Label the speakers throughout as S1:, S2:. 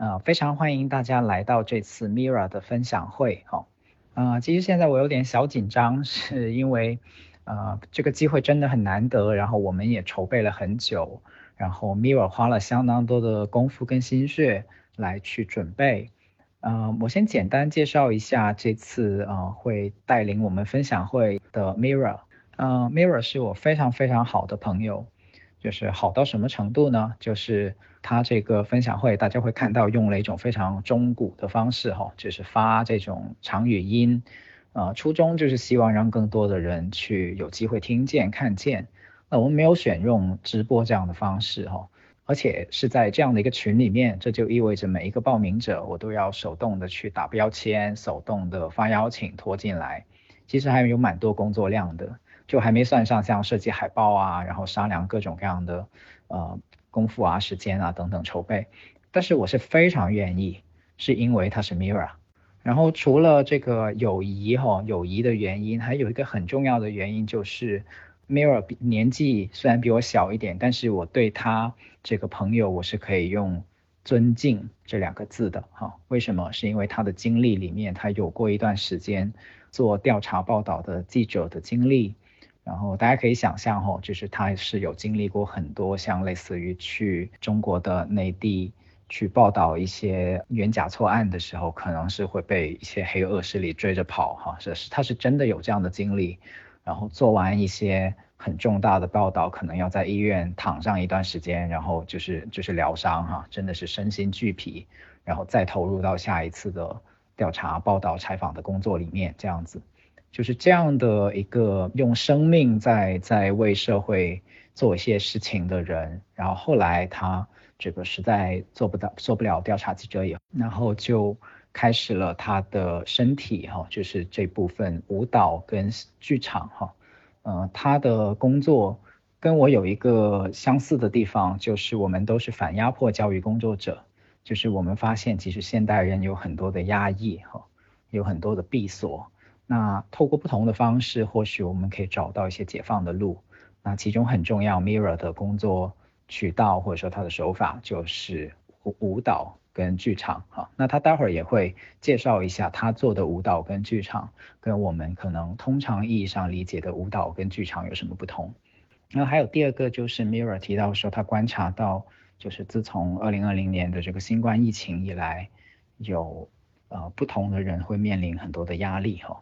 S1: 呃，非常欢迎大家来到这次 Mira 的分享会，哈，呃，其实现在我有点小紧张，是因为，呃，这个机会真的很难得，然后我们也筹备了很久，然后 Mira 花了相当多的功夫跟心血来去准备，呃，我先简单介绍一下这次呃会带领我们分享会的 Mira，呃，Mira 是我非常非常好的朋友。就是好到什么程度呢？就是他这个分享会，大家会看到用了一种非常中古的方式，哈，就是发这种长语音，呃，初衷就是希望让更多的人去有机会听见、看见。那我们没有选用直播这样的方式，哈，而且是在这样的一个群里面，这就意味着每一个报名者，我都要手动的去打标签，手动的发邀请拖进来，其实还有蛮多工作量的。就还没算上像设计海报啊，然后商量各种各样的呃功夫啊、时间啊等等筹备。但是我是非常愿意，是因为他是 Mira。然后除了这个友谊哈，友谊的原因，还有一个很重要的原因就是 Mirror 年纪虽然比我小一点，但是我对他这个朋友我是可以用尊敬这两个字的哈。为什么？是因为他的经历里面，他有过一段时间做调查报道的记者的经历。然后大家可以想象哈，就是他是有经历过很多像类似于去中国的内地去报道一些冤假错案的时候，可能是会被一些黑恶势力追着跑哈，是是他是真的有这样的经历。然后做完一些很重大的报道，可能要在医院躺上一段时间，然后就是就是疗伤哈，真的是身心俱疲，然后再投入到下一次的调查报道采访的工作里面这样子。就是这样的一个用生命在在为社会做一些事情的人，然后后来他这个实在做不到做不了调查记者以后，然后就开始了他的身体哈，就是这部分舞蹈跟剧场哈，呃，他的工作跟我有一个相似的地方，就是我们都是反压迫教育工作者，就是我们发现其实现代人有很多的压抑哈，有很多的闭锁。那透过不同的方式，或许我们可以找到一些解放的路。那其中很重要，Mirror 的工作渠道或者说他的手法就是舞舞蹈跟剧场哈。那他待会儿也会介绍一下他做的舞蹈跟剧场，跟我们可能通常意义上理解的舞蹈跟剧场有什么不同。那还有第二个就是 Mirror 提到说，他观察到就是自从二零二零年的这个新冠疫情以来，有呃不同的人会面临很多的压力哈。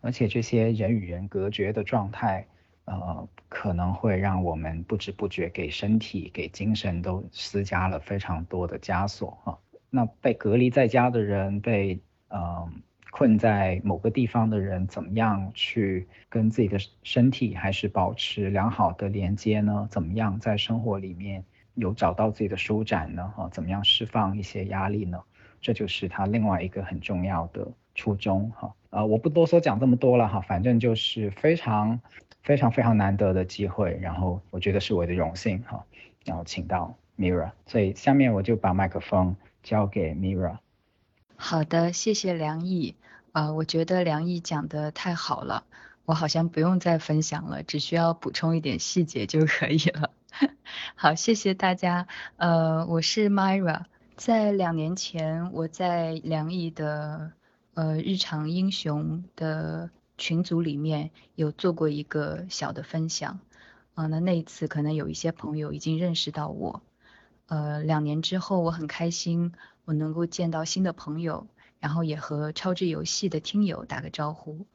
S1: 而且这些人与人隔绝的状态，呃，可能会让我们不知不觉给身体、给精神都施加了非常多的枷锁哈。那被隔离在家的人，被呃困在某个地方的人，怎么样去跟自己的身体还是保持良好的连接呢？怎么样在生活里面有找到自己的舒展呢？哈，怎么样释放一些压力呢？这就是他另外一个很重要的初衷哈。呃，我不多说讲这么多了哈，反正就是非常非常非常难得的机会，然后我觉得是我的荣幸哈，然后请到 Mira，所以下面我就把麦克风交给 Mira。
S2: 好的，谢谢梁毅，呃，我觉得梁毅讲的太好了，我好像不用再分享了，只需要补充一点细节就可以了。好，谢谢大家，呃，我是 Mira，在两年前我在梁毅的。呃，日常英雄的群组里面有做过一个小的分享，啊，那那一次可能有一些朋友已经认识到我，呃，两年之后我很开心，我能够见到新的朋友，然后也和超智游戏的听友打个招呼，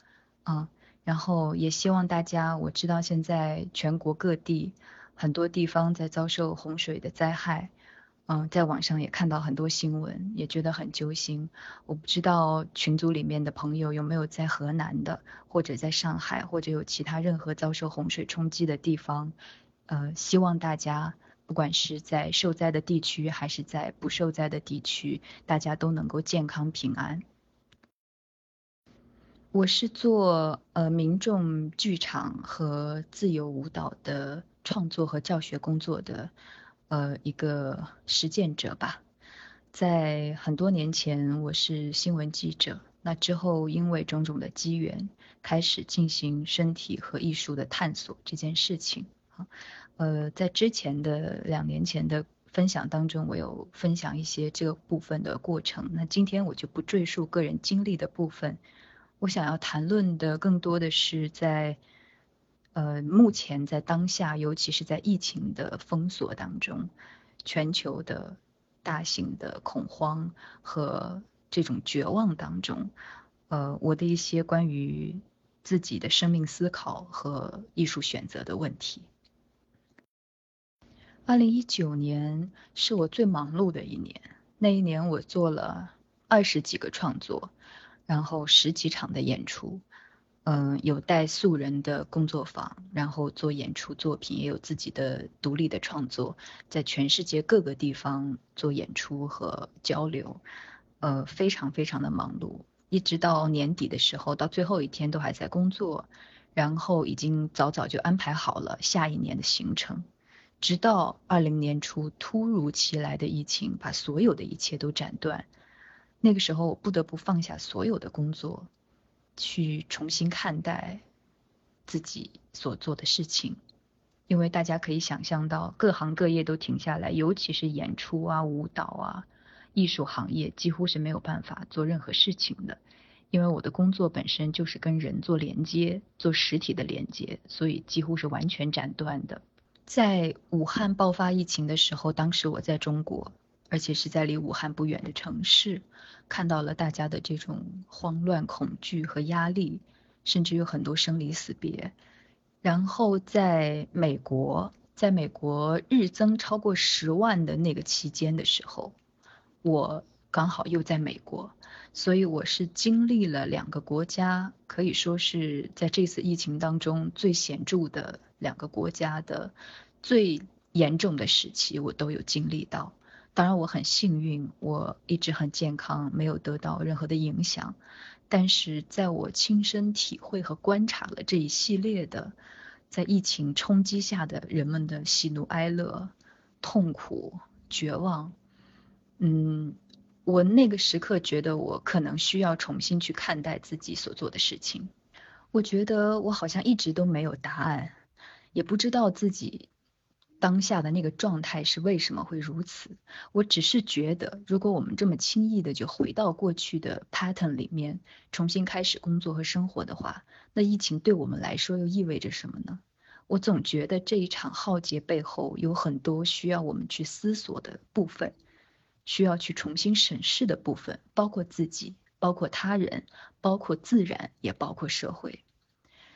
S2: 啊，然后也希望大家，我知道现在全国各地很多地方在遭受洪水的灾害。嗯，在网上也看到很多新闻，也觉得很揪心。我不知道群组里面的朋友有没有在河南的，或者在上海，或者有其他任何遭受洪水冲击的地方。呃，希望大家不管是在受灾的地区，还是在不受灾的地区，大家都能够健康平安。我是做呃民众剧场和自由舞蹈的创作和教学工作的呃一个实践者吧。在很多年前，我是新闻记者。那之后，因为种种的机缘，开始进行身体和艺术的探索这件事情。呃，在之前的两年前的分享当中，我有分享一些这个部分的过程。那今天我就不赘述个人经历的部分。我想要谈论的更多的是在呃目前在当下，尤其是在疫情的封锁当中，全球的。大型的恐慌和这种绝望当中，呃，我的一些关于自己的生命思考和艺术选择的问题。二零一九年是我最忙碌的一年，那一年我做了二十几个创作，然后十几场的演出。嗯，有带素人的工作坊，然后做演出作品，也有自己的独立的创作，在全世界各个地方做演出和交流，呃，非常非常的忙碌，一直到年底的时候，到最后一天都还在工作，然后已经早早就安排好了下一年的行程，直到二零年初突如其来的疫情把所有的一切都斩断，那个时候我不得不放下所有的工作。去重新看待自己所做的事情，因为大家可以想象到，各行各业都停下来，尤其是演出啊、舞蹈啊、艺术行业，几乎是没有办法做任何事情的。因为我的工作本身就是跟人做连接，做实体的连接，所以几乎是完全斩断的。在武汉爆发疫情的时候，当时我在中国。而且是在离武汉不远的城市，看到了大家的这种慌乱、恐惧和压力，甚至有很多生离死别。然后在美国，在美国日增超过十万的那个期间的时候，我刚好又在美国，所以我是经历了两个国家，可以说是在这次疫情当中最显著的两个国家的最严重的时期，我都有经历到。当然我很幸运，我一直很健康，没有得到任何的影响。但是在我亲身体会和观察了这一系列的在疫情冲击下的人们的喜怒哀乐、痛苦、绝望，嗯，我那个时刻觉得我可能需要重新去看待自己所做的事情。我觉得我好像一直都没有答案，也不知道自己。当下的那个状态是为什么会如此？我只是觉得，如果我们这么轻易的就回到过去的 pattern 里面，重新开始工作和生活的话，那疫情对我们来说又意味着什么呢？我总觉得这一场浩劫背后有很多需要我们去思索的部分，需要去重新审视的部分，包括自己，包括他人，包括自然，也包括社会。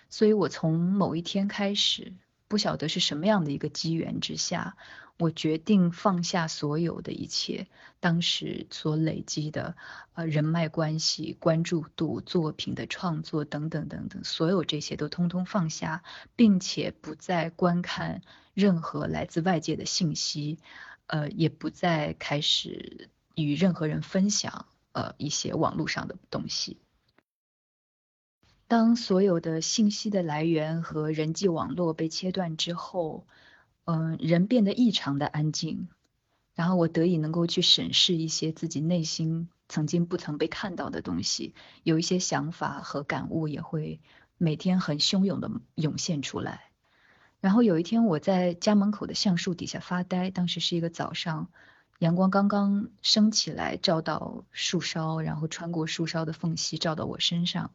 S2: 所以我从某一天开始。不晓得是什么样的一个机缘之下，我决定放下所有的一切，当时所累积的呃人脉关系、关注度、作品的创作等等等等，所有这些都通通放下，并且不再观看任何来自外界的信息，呃，也不再开始与任何人分享呃一些网络上的东西。当所有的信息的来源和人际网络被切断之后，嗯，人变得异常的安静，然后我得以能够去审视一些自己内心曾经不曾被看到的东西，有一些想法和感悟也会每天很汹涌的涌现出来。然后有一天我在家门口的橡树底下发呆，当时是一个早上，阳光刚刚升起来，照到树梢，然后穿过树梢的缝隙照到我身上。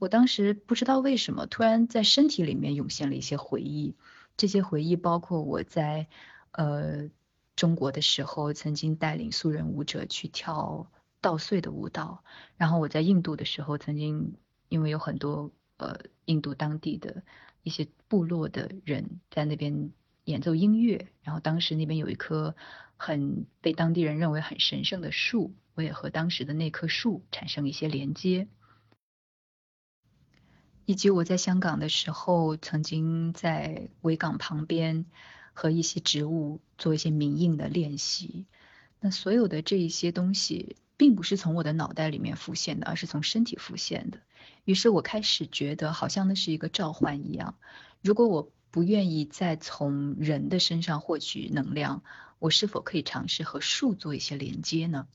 S2: 我当时不知道为什么，突然在身体里面涌现了一些回忆。这些回忆包括我在呃中国的时候，曾经带领素人舞者去跳稻穗的舞蹈；然后我在印度的时候，曾经因为有很多呃印度当地的一些部落的人在那边演奏音乐，然后当时那边有一棵很被当地人认为很神圣的树，我也和当时的那棵树产生一些连接。以及我在香港的时候，曾经在维港旁边和一些植物做一些冥印的练习。那所有的这一些东西，并不是从我的脑袋里面浮现的，而是从身体浮现的。于是我开始觉得，好像那是一个召唤一样。如果我不愿意再从人的身上获取能量，我是否可以尝试和树做一些连接呢？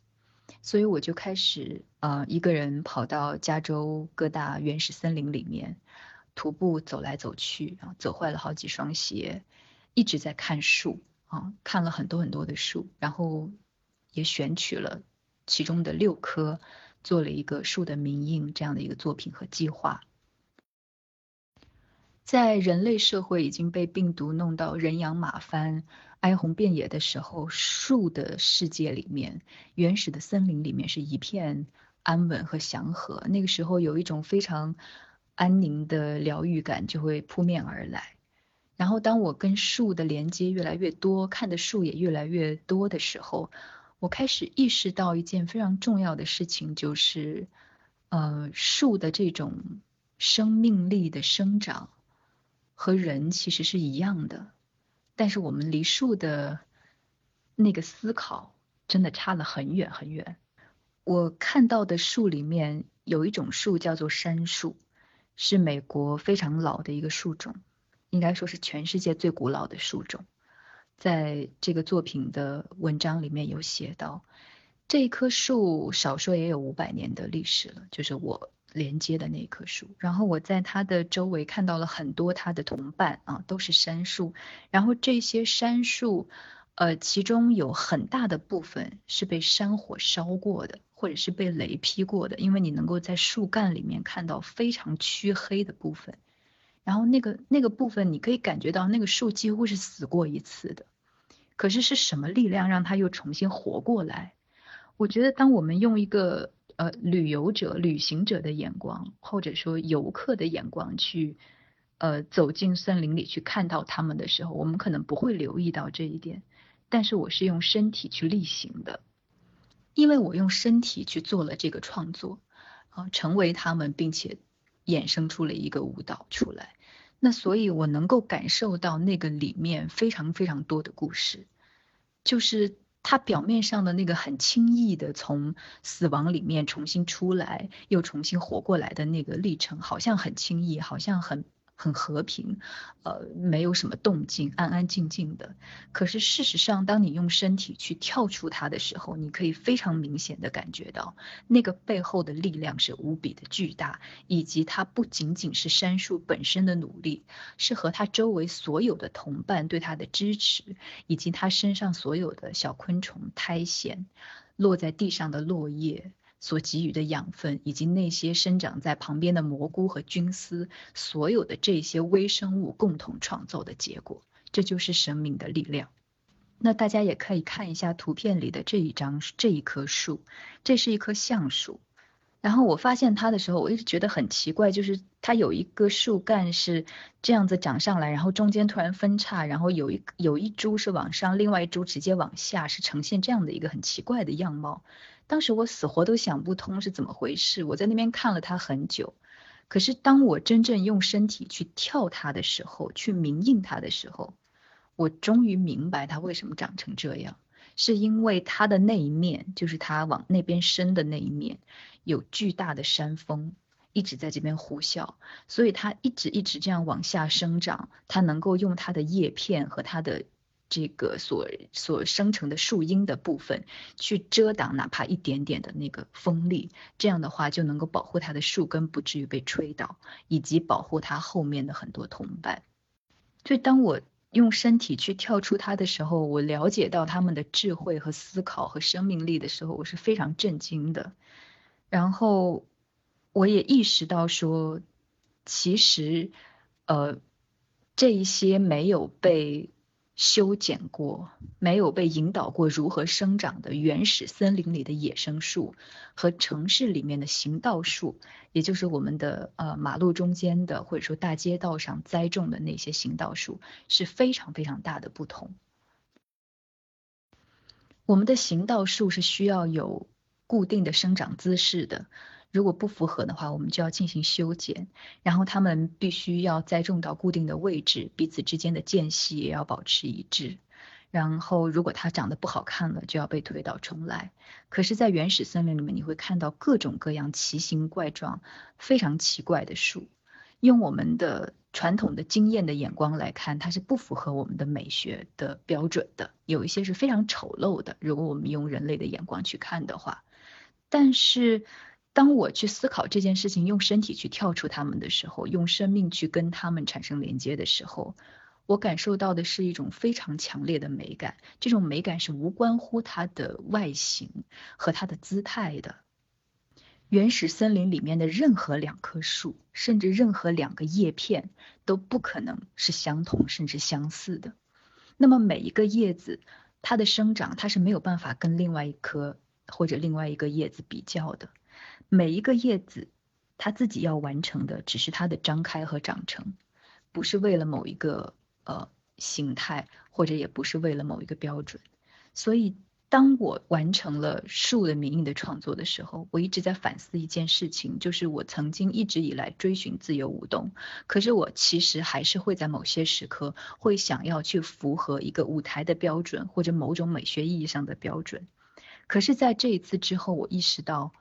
S2: 所以我就开始呃一个人跑到加州各大原始森林里面徒步走来走去啊，走坏了好几双鞋，一直在看树啊，看了很多很多的树，然后也选取了其中的六棵，做了一个树的名印这样的一个作品和计划。在人类社会已经被病毒弄到人仰马翻。哀鸿遍野的时候，树的世界里面，原始的森林里面是一片安稳和祥和。那个时候有一种非常安宁的疗愈感就会扑面而来。然后当我跟树的连接越来越多，看的树也越来越多的时候，我开始意识到一件非常重要的事情，就是呃树的这种生命力的生长和人其实是一样的。但是我们离树的那个思考真的差了很远很远。我看到的树里面有一种树叫做杉树，是美国非常老的一个树种，应该说是全世界最古老的树种。在这个作品的文章里面有写到，这棵树少说也有五百年的历史了，就是我。连接的那一棵树，然后我在它的周围看到了很多它的同伴啊，都是杉树。然后这些杉树，呃，其中有很大的部分是被山火烧过的，或者是被雷劈过的，因为你能够在树干里面看到非常黢黑的部分。然后那个那个部分，你可以感觉到那个树几乎是死过一次的。可是是什么力量让它又重新活过来？我觉得当我们用一个。呃，旅游者、旅行者的眼光，或者说游客的眼光去，呃，走进森林里去看到他们的时候，我们可能不会留意到这一点。但是我是用身体去力行的，因为我用身体去做了这个创作，啊，成为他们，并且衍生出了一个舞蹈出来。那所以，我能够感受到那个里面非常非常多的故事，就是。他表面上的那个很轻易的从死亡里面重新出来，又重新活过来的那个历程，好像很轻易，好像很。很和平，呃，没有什么动静，安安静静的。可是事实上，当你用身体去跳出它的时候，你可以非常明显的感觉到，那个背后的力量是无比的巨大，以及它不仅仅是杉树本身的努力，是和它周围所有的同伴对它的支持，以及它身上所有的小昆虫、苔藓，落在地上的落叶。所给予的养分，以及那些生长在旁边的蘑菇和菌丝，所有的这些微生物共同创造的结果，这就是生命的力量。那大家也可以看一下图片里的这一张这一棵树，这是一棵橡树。然后我发现它的时候，我一直觉得很奇怪，就是它有一个树干是这样子长上来，然后中间突然分叉，然后有一有一株是往上，另外一株直接往下，是呈现这样的一个很奇怪的样貌。当时我死活都想不通是怎么回事，我在那边看了它很久。可是当我真正用身体去跳它的时候，去明印它的时候，我终于明白它为什么长成这样，是因为它的那一面，就是它往那边伸的那一面，有巨大的山峰一直在这边呼啸，所以它一直一直这样往下生长，它能够用它的叶片和它的。这个所所生成的树荫的部分，去遮挡哪怕一点点的那个风力，这样的话就能够保护它的树根不至于被吹倒，以及保护它后面的很多同伴。所以当我用身体去跳出它的时候，我了解到他们的智慧和思考和生命力的时候，我是非常震惊的。然后我也意识到说，其实呃这一些没有被。修剪过、没有被引导过如何生长的原始森林里的野生树，和城市里面的行道树，也就是我们的呃马路中间的或者说大街道上栽种的那些行道树，是非常非常大的不同。我们的行道树是需要有固定的生长姿势的。如果不符合的话，我们就要进行修剪，然后它们必须要栽种到固定的位置，彼此之间的间隙也要保持一致。然后如果它长得不好看了，就要被推倒重来。可是，在原始森林里面，你会看到各种各样奇形怪状、非常奇怪的树。用我们的传统的经验的眼光来看，它是不符合我们的美学的标准的。有一些是非常丑陋的，如果我们用人类的眼光去看的话。但是，当我去思考这件事情，用身体去跳出它们的时候，用生命去跟它们产生连接的时候，我感受到的是一种非常强烈的美感。这种美感是无关乎它的外形和它的姿态的。原始森林里面的任何两棵树，甚至任何两个叶片，都不可能是相同甚至相似的。那么每一个叶子，它的生长，它是没有办法跟另外一棵。或者另外一个叶子比较的，每一个叶子，它自己要完成的只是它的张开和长成，不是为了某一个呃形态，或者也不是为了某一个标准。所以，当我完成了树的名义的创作的时候，我一直在反思一件事情，就是我曾经一直以来追寻自由舞动，可是我其实还是会在某些时刻会想要去符合一个舞台的标准，或者某种美学意义上的标准。可是，在这一次之后，我意识到，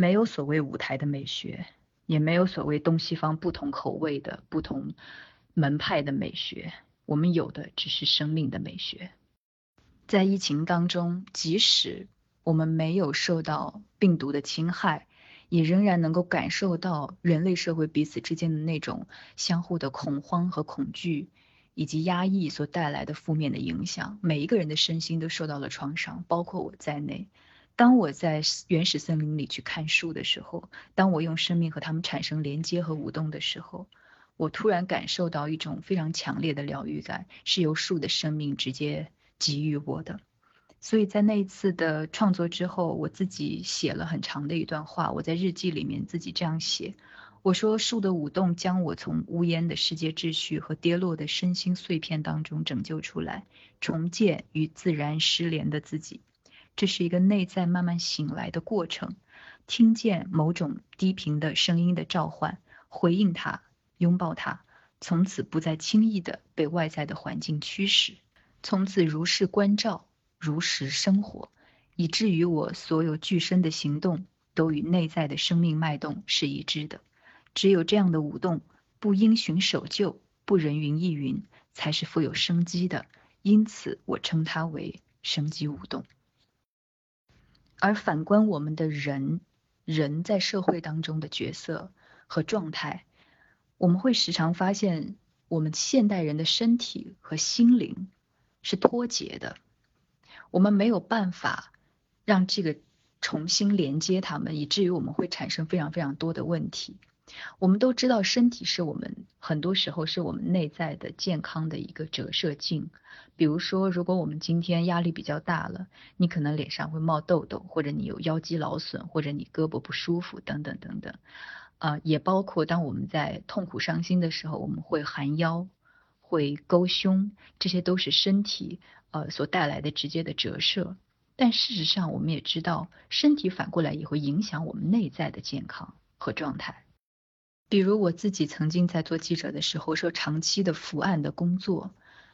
S2: 没有所谓舞台的美学，也没有所谓东西方不同口味的不同门派的美学，我们有的只是生命的美学。在疫情当中，即使我们没有受到病毒的侵害，也仍然能够感受到人类社会彼此之间的那种相互的恐慌和恐惧。以及压抑所带来的负面的影响，每一个人的身心都受到了创伤，包括我在内。当我在原始森林里去看树的时候，当我用生命和他们产生连接和舞动的时候，我突然感受到一种非常强烈的疗愈感，是由树的生命直接给予我的。所以在那一次的创作之后，我自己写了很长的一段话，我在日记里面自己这样写。我说树的舞动将我从无烟的世界秩序和跌落的身心碎片当中拯救出来，重建与自然失联的自己。这是一个内在慢慢醒来的过程。听见某种低频的声音的召唤，回应它，拥抱它，从此不再轻易的被外在的环境驱使，从此如是关照，如实生活，以至于我所有具身的行动都与内在的生命脉动是一致的。只有这样的舞动，不因循守旧，不人云亦云，才是富有生机的。因此，我称它为生机舞动。而反观我们的人，人在社会当中的角色和状态，我们会时常发现，我们现代人的身体和心灵是脱节的。我们没有办法让这个重新连接他们，以至于我们会产生非常非常多的问题。我们都知道，身体是我们很多时候是我们内在的健康的一个折射镜。比如说，如果我们今天压力比较大了，你可能脸上会冒痘痘，或者你有腰肌劳损，或者你胳膊不舒服，等等等等。啊，也包括当我们在痛苦伤心的时候，我们会含腰，会勾胸，这些都是身体呃所带来的直接的折射。但事实上，我们也知道，身体反过来也会影响我们内在的健康和状态。比如我自己曾经在做记者的时候，说长期的伏案的工作，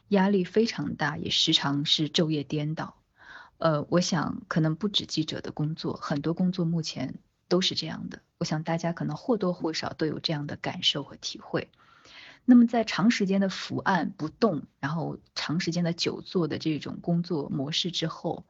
S2: 压力非常大，也时常是昼夜颠倒。呃，我想可能不止记者的工作，很多工作目前都是这样的。我想大家可能或多或少都有这样的感受和体会。那么在长时间的伏案不动，然后长时间的久坐的这种工作模式之后。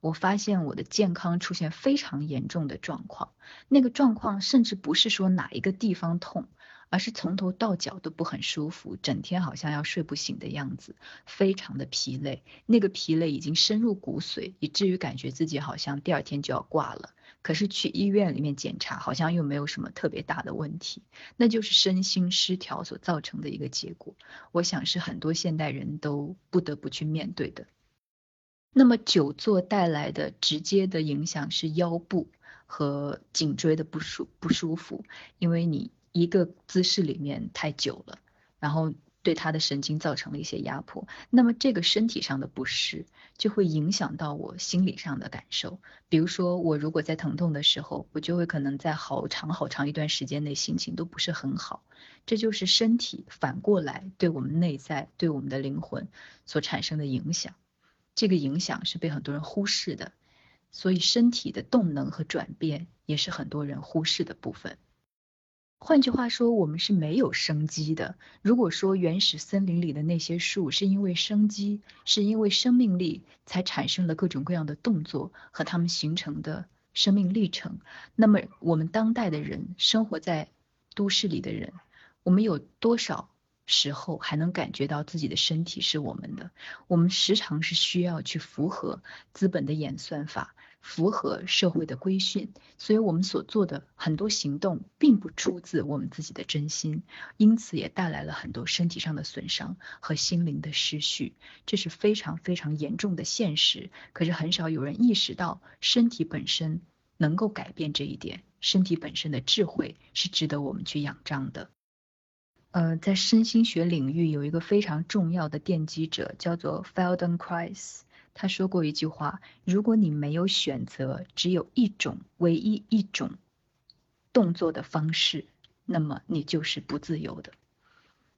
S2: 我发现我的健康出现非常严重的状况，那个状况甚至不是说哪一个地方痛，而是从头到脚都不很舒服，整天好像要睡不醒的样子，非常的疲累，那个疲累已经深入骨髓，以至于感觉自己好像第二天就要挂了。可是去医院里面检查，好像又没有什么特别大的问题，那就是身心失调所造成的一个结果。我想是很多现代人都不得不去面对的。那么久坐带来的直接的影响是腰部和颈椎的不舒不舒服，因为你一个姿势里面太久了，然后对他的神经造成了一些压迫。那么这个身体上的不适就会影响到我心理上的感受。比如说我如果在疼痛的时候，我就会可能在好长好长一段时间内心情都不是很好。这就是身体反过来对我们内在对我们的灵魂所产生的影响。这个影响是被很多人忽视的，所以身体的动能和转变也是很多人忽视的部分。换句话说，我们是没有生机的。如果说原始森林里的那些树是因为生机，是因为生命力才产生了各种各样的动作和它们形成的生命历程，那么我们当代的人生活在都市里的人，我们有多少时候还能感觉到自己的身体是我们的？我们时常是需要去符合资本的演算法。符合社会的规训，所以我们所做的很多行动并不出自我们自己的真心，因此也带来了很多身体上的损伤和心灵的失序，这是非常非常严重的现实。可是很少有人意识到，身体本身能够改变这一点，身体本身的智慧是值得我们去仰仗的。呃，在身心学领域有一个非常重要的奠基者，叫做 Feldenkrais。他说过一句话：“如果你没有选择，只有一种唯一一种动作的方式，那么你就是不自由的。”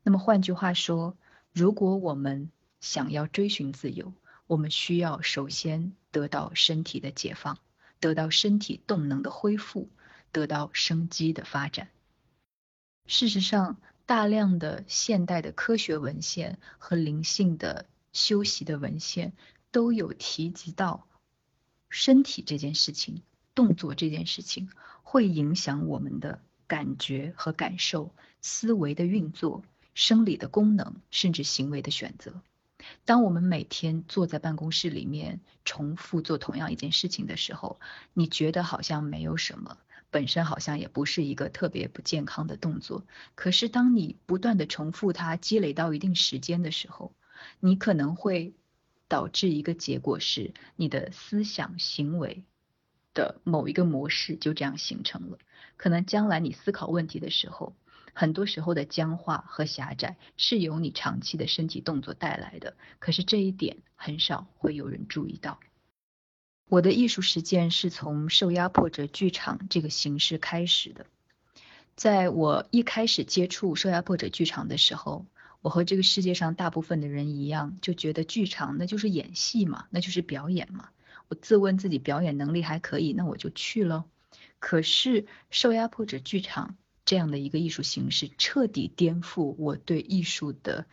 S2: 那么换句话说，如果我们想要追寻自由，我们需要首先得到身体的解放，得到身体动能的恢复，得到生机的发展。事实上，大量的现代的科学文献和灵性的修习的文献。都有提及到身体这件事情，动作这件事情会影响我们的感觉和感受、思维的运作、生理的功能，甚至行为的选择。当我们每天坐在办公室里面重复做同样一件事情的时候，你觉得好像没有什么，本身好像也不是一个特别不健康的动作。可是当你不断的重复它，积累到一定时间的时候，你可能会。导致一个结果是，你的思想行为的某一个模式就这样形成了。可能将来你思考问题的时候，很多时候的僵化和狭窄是由你长期的身体动作带来的。可是这一点很少会有人注意到。我的艺术实践是从受压迫者剧场这个形式开始的。在我一开始接触受压迫者剧场的时候。我和这个世界上大部分的人一样，就觉得剧场那就是演戏嘛，那就是表演嘛。我自问自己表演能力还可以，那我就去了。可是受压迫者剧场这样的一个艺术形式，彻底颠覆我对艺术的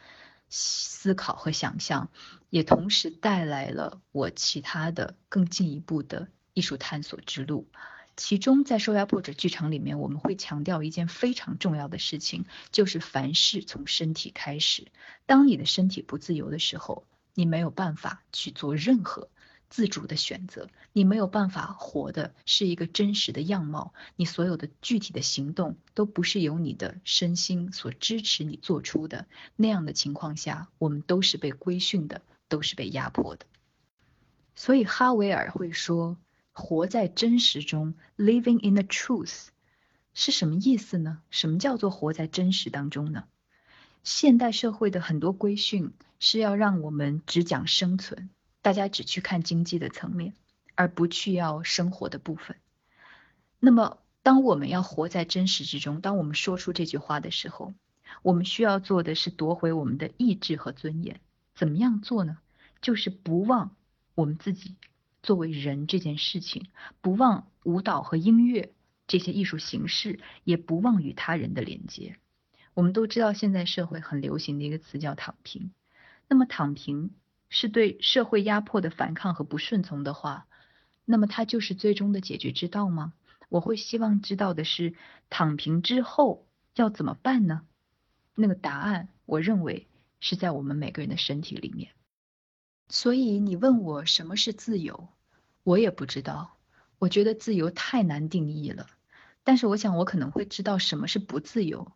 S2: 思考和想象，也同时带来了我其他的更进一步的艺术探索之路。其中，在受压迫者剧场里面，我们会强调一件非常重要的事情，就是凡事从身体开始。当你的身体不自由的时候，你没有办法去做任何自主的选择，你没有办法活的是一个真实的样貌，你所有的具体的行动都不是由你的身心所支持你做出的。那样的情况下，我们都是被规训的，都是被压迫的。所以，哈维尔会说。活在真实中，living in the truth，是什么意思呢？什么叫做活在真实当中呢？现代社会的很多规训是要让我们只讲生存，大家只去看经济的层面，而不去要生活的部分。那么，当我们要活在真实之中，当我们说出这句话的时候，我们需要做的是夺回我们的意志和尊严。怎么样做呢？就是不忘我们自己。作为人这件事情，不忘舞蹈和音乐这些艺术形式，也不忘与他人的连接。我们都知道，现在社会很流行的一个词叫“躺平”。那么，躺平是对社会压迫的反抗和不顺从的话，那么它就是最终的解决之道吗？我会希望知道的是，躺平之后要怎么办呢？那个答案，我认为是在我们每个人的身体里面。所以，你问我什么是自由？我也不知道，我觉得自由太难定义了。但是我想，我可能会知道什么是不自由。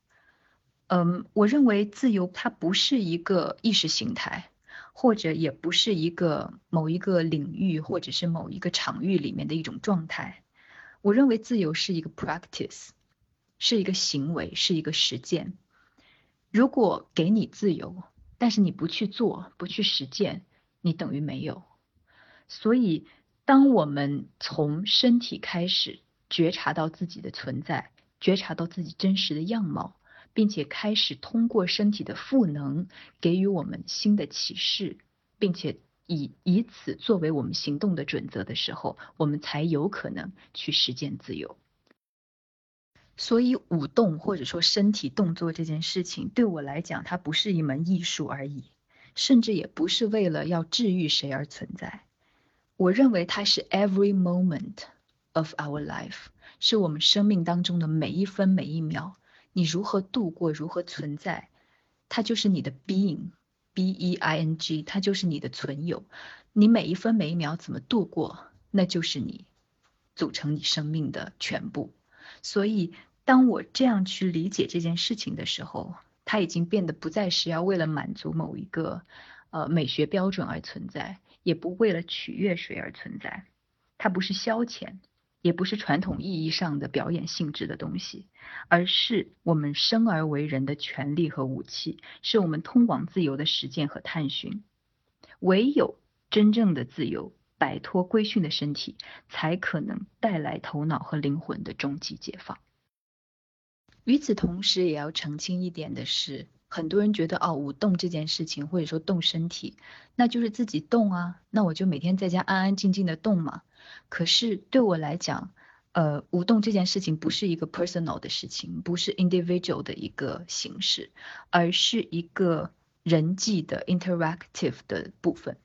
S2: 嗯，我认为自由它不是一个意识形态，或者也不是一个某一个领域或者是某一个场域里面的一种状态。我认为自由是一个 practice，是一个行为，是一个实践。如果给你自由，但是你不去做，不去实践，你等于没有。所以。当我们从身体开始觉察到自己的存在，觉察到自己真实的样貌，并且开始通过身体的赋能给予我们新的启示，并且以以此作为我们行动的准则的时候，我们才有可能去实践自由。所以舞动或者说身体动作这件事情，对我来讲，它不是一门艺术而已，甚至也不是为了要治愈谁而存在。我认为它是 every moment of our life，是我们生命当中的每一分每一秒，你如何度过，如何存在，它就是你的 being，b e i n g，它就是你的存有。你每一分每一秒怎么度过，那就是你组成你生命的全部。所以，当我这样去理解这件事情的时候，它已经变得不再是要为了满足某一个呃美学标准而存在，也不为了取悦谁而存在。它不是消遣，也不是传统意义上的表演性质的东西，而是我们生而为人的权利和武器，是我们通往自由的实践和探寻。唯有真正的自由。摆脱规训的身体，才可能带来头脑和灵魂的终极解放。与此同时，也要澄清一点的是，很多人觉得哦，舞动这件事情，或者说动身体，那就是自己动啊，那我就每天在家安安静静的动嘛。可是对我来讲，呃，舞动这件事情不是一个 personal 的事情，不是 individual 的一个形式，而是一个人际的 interactive 的部分，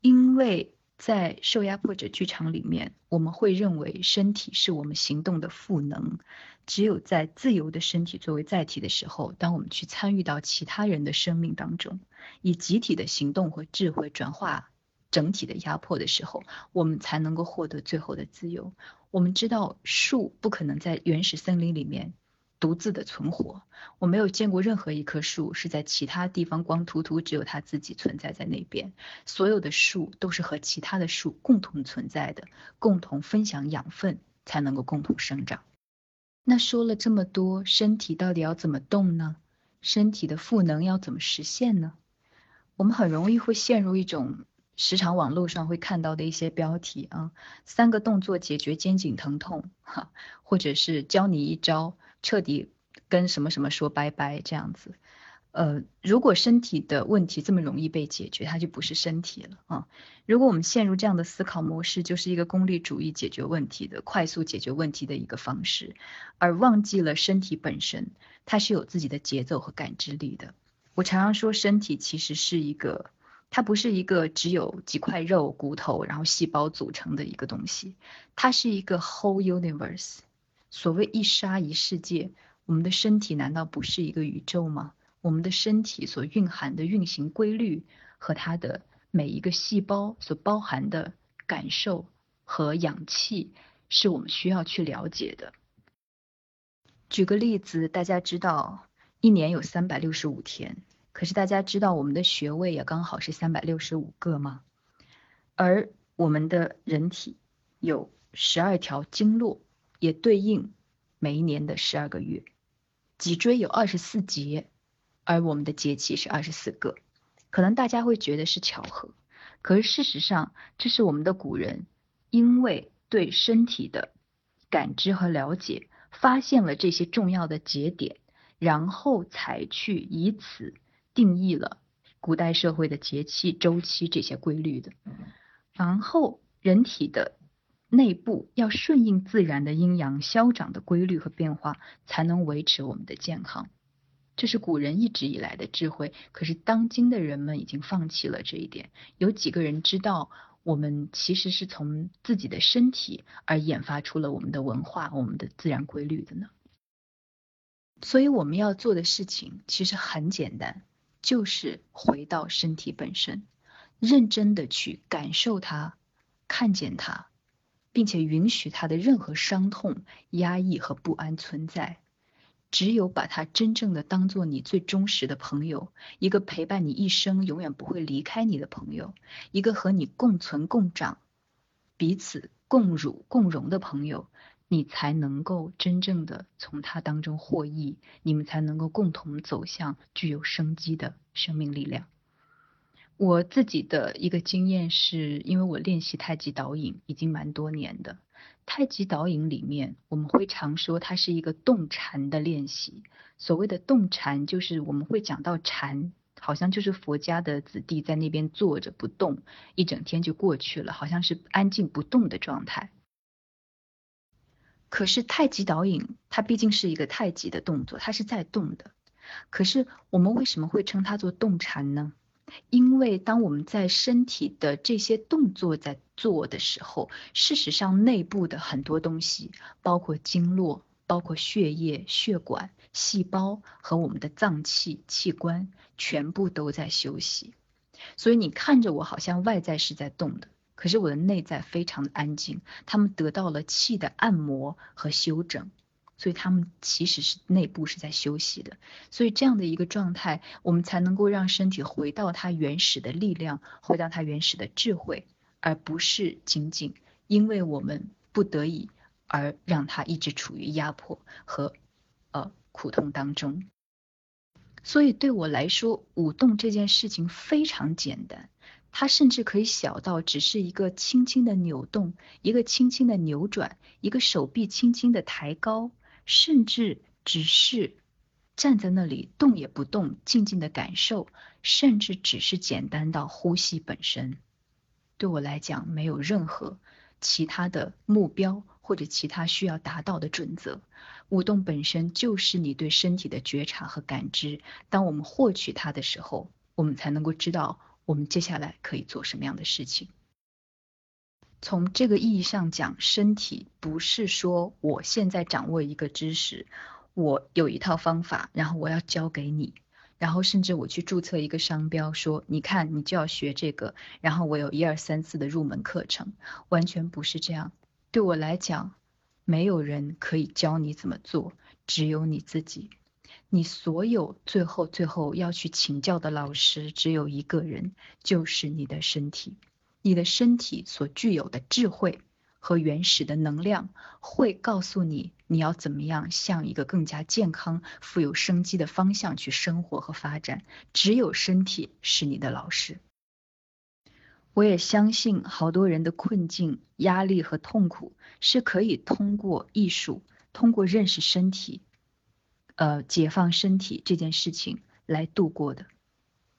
S2: 因为。在受压迫者剧场里面，我们会认为身体是我们行动的赋能。只有在自由的身体作为载体的时候，当我们去参与到其他人的生命当中，以集体的行动和智慧转化整体的压迫的时候，我们才能够获得最后的自由。我们知道树不可能在原始森林里面。独自的存活，我没有见过任何一棵树是在其他地方光秃秃，只有它自己存在在那边。所有的树都是和其他的树共同存在的，共同分享养分，才能够共同生长。那说了这么多，身体到底要怎么动呢？身体的赋能要怎么实现呢？我们很容易会陷入一种时常网络上会看到的一些标题啊，三个动作解决肩颈疼痛，哈，或者是教你一招。彻底跟什么什么说拜拜这样子，呃，如果身体的问题这么容易被解决，它就不是身体了啊。如果我们陷入这样的思考模式，就是一个功利主义解决问题的快速解决问题的一个方式，而忘记了身体本身它是有自己的节奏和感知力的。我常常说，身体其实是一个，它不是一个只有几块肉、骨头然后细胞组成的一个东西，它是一个 whole universe。所谓一沙一世界，我们的身体难道不是一个宇宙吗？我们的身体所蕴含的运行规律和它的每一个细胞所包含的感受和氧气，是我们需要去了解的。举个例子，大家知道一年有三百六十五天，可是大家知道我们的穴位也刚好是三百六十五个吗？而我们的人体有十二条经络。也对应每一年的十二个月，脊椎有二十四节，而我们的节气是二十四个。可能大家会觉得是巧合，可是事实上，这是我们的古人因为对身体的感知和了解，发现了这些重要的节点，然后才去以此定义了古代社会的节气周期这些规律的。然后人体的。内部要顺应自然的阴阳消长的规律和变化，才能维持我们的健康。这是古人一直以来的智慧，可是当今的人们已经放弃了这一点。有几个人知道，我们其实是从自己的身体而演发出了我们的文化、我们的自然规律的呢？所以我们要做的事情其实很简单，就是回到身体本身，认真的去感受它，看见它。并且允许他的任何伤痛、压抑和不安存在。只有把他真正的当做你最忠实的朋友，一个陪伴你一生、永远不会离开你的朋友，一个和你共存共长、彼此共辱共荣的朋友，你才能够真正的从他当中获益，你们才能够共同走向具有生机的生命力量。我自己的一个经验是，因为我练习太极导引已经蛮多年的。太极导引里面，我们会常说它是一个动禅的练习。所谓的动禅，就是我们会讲到禅好像就是佛家的子弟在那边坐着不动，一整天就过去了，好像是安静不动的状态。可是太极导引它毕竟是一个太极的动作，它是在动的。可是我们为什么会称它做动禅呢？因为当我们在身体的这些动作在做的时候，事实上内部的很多东西，包括经络。包括血液、血管、细胞和我们的脏器器官，全部都在休息。所以你看着我，好像外在是在动的，可是我的内在非常的安静。他们得到了气的按摩和修整，所以他们其实是内部是在休息的。所以这样的一个状态，我们才能够让身体回到它原始的力量，回到它原始的智慧，而不是仅仅因为我们不得已。而让他一直处于压迫和呃苦痛当中，所以对我来说，舞动这件事情非常简单，它甚至可以小到只是一个轻轻的扭动，一个轻轻的扭转，一个手臂轻轻的抬高，甚至只是站在那里动也不动，静静的感受，甚至只是简单到呼吸本身，对我来讲没有任何其他的目标。或者其他需要达到的准则，舞动本身就是你对身体的觉察和感知。当我们获取它的时候，我们才能够知道我们接下来可以做什么样的事情。从这个意义上讲，身体不是说我现在掌握一个知识，我有一套方法，然后我要教给你，然后甚至我去注册一个商标，说你看你就要学这个，然后我有一二三四的入门课程，完全不是这样。对我来讲，没有人可以教你怎么做，只有你自己。你所有最后最后要去请教的老师，只有一个人，就是你的身体。你的身体所具有的智慧和原始的能量，会告诉你你要怎么样向一个更加健康、富有生机的方向去生活和发展。只有身体是你的老师。我也相信，好多人的困境、压力和痛苦是可以通过艺术、通过认识身体、呃解放身体这件事情来度过的，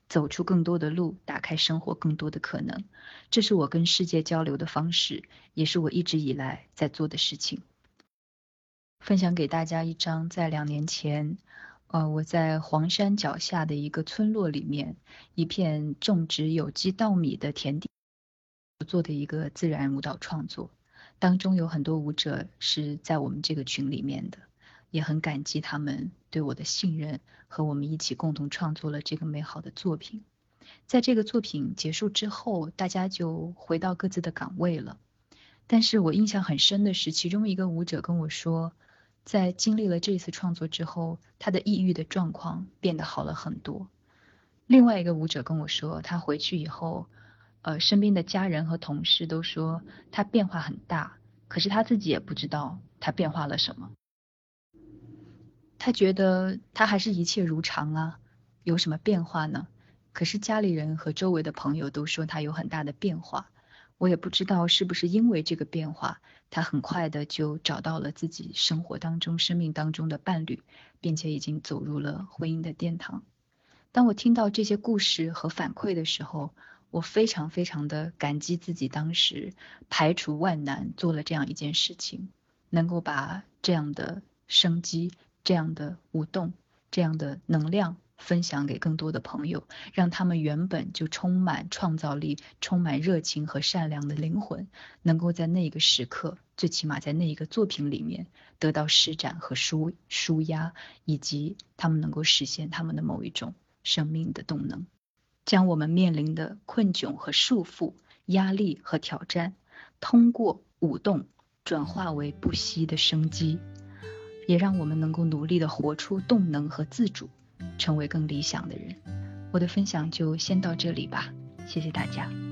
S2: 走出更多的路，打开生活更多的可能。这是我跟世界交流的方式，也是我一直以来在做的事情。分享给大家一张在两年前。呃，我在黄山脚下的一个村落里面，一片种植有机稻米的田地做的一个自然舞蹈创作，当中有很多舞者是在我们这个群里面的，也很感激他们对我的信任和我们一起共同创作了这个美好的作品。在这个作品结束之后，大家就回到各自的岗位了，但是我印象很深的是，其中一个舞者跟我说。在经历了这次创作之后，他的抑郁的状况变得好了很多。另外一个舞者跟我说，他回去以后，呃，身边的家人和同事都说他变化很大，可是他自己也不知道他变化了什么。他觉得他还是一切如常啊，有什么变化呢？可是家里人和周围的朋友都说他有很大的变化。我也不知道是不是因为这个变化，他很快的就找到了自己生活当中、生命当中的伴侣，并且已经走入了婚姻的殿堂。当我听到这些故事和反馈的时候，我非常非常的感激自己当时排除万难做了这样一件事情，能够把这样的生机、这样的舞动、这样的能量。分享给更多的朋友，让他们原本就充满创造力、充满热情和善良的灵魂，能够在那个时刻，最起码在那一个作品里面得到施展和舒舒压，以及他们能够实现他们的某一种生命的动能，将我们面临的困窘和束缚、压力和挑战，通过舞动转化为不息的生机，也让我们能够努力的活出动能和自主。成为更理想的人。我的分享就先到这里吧，谢谢大家。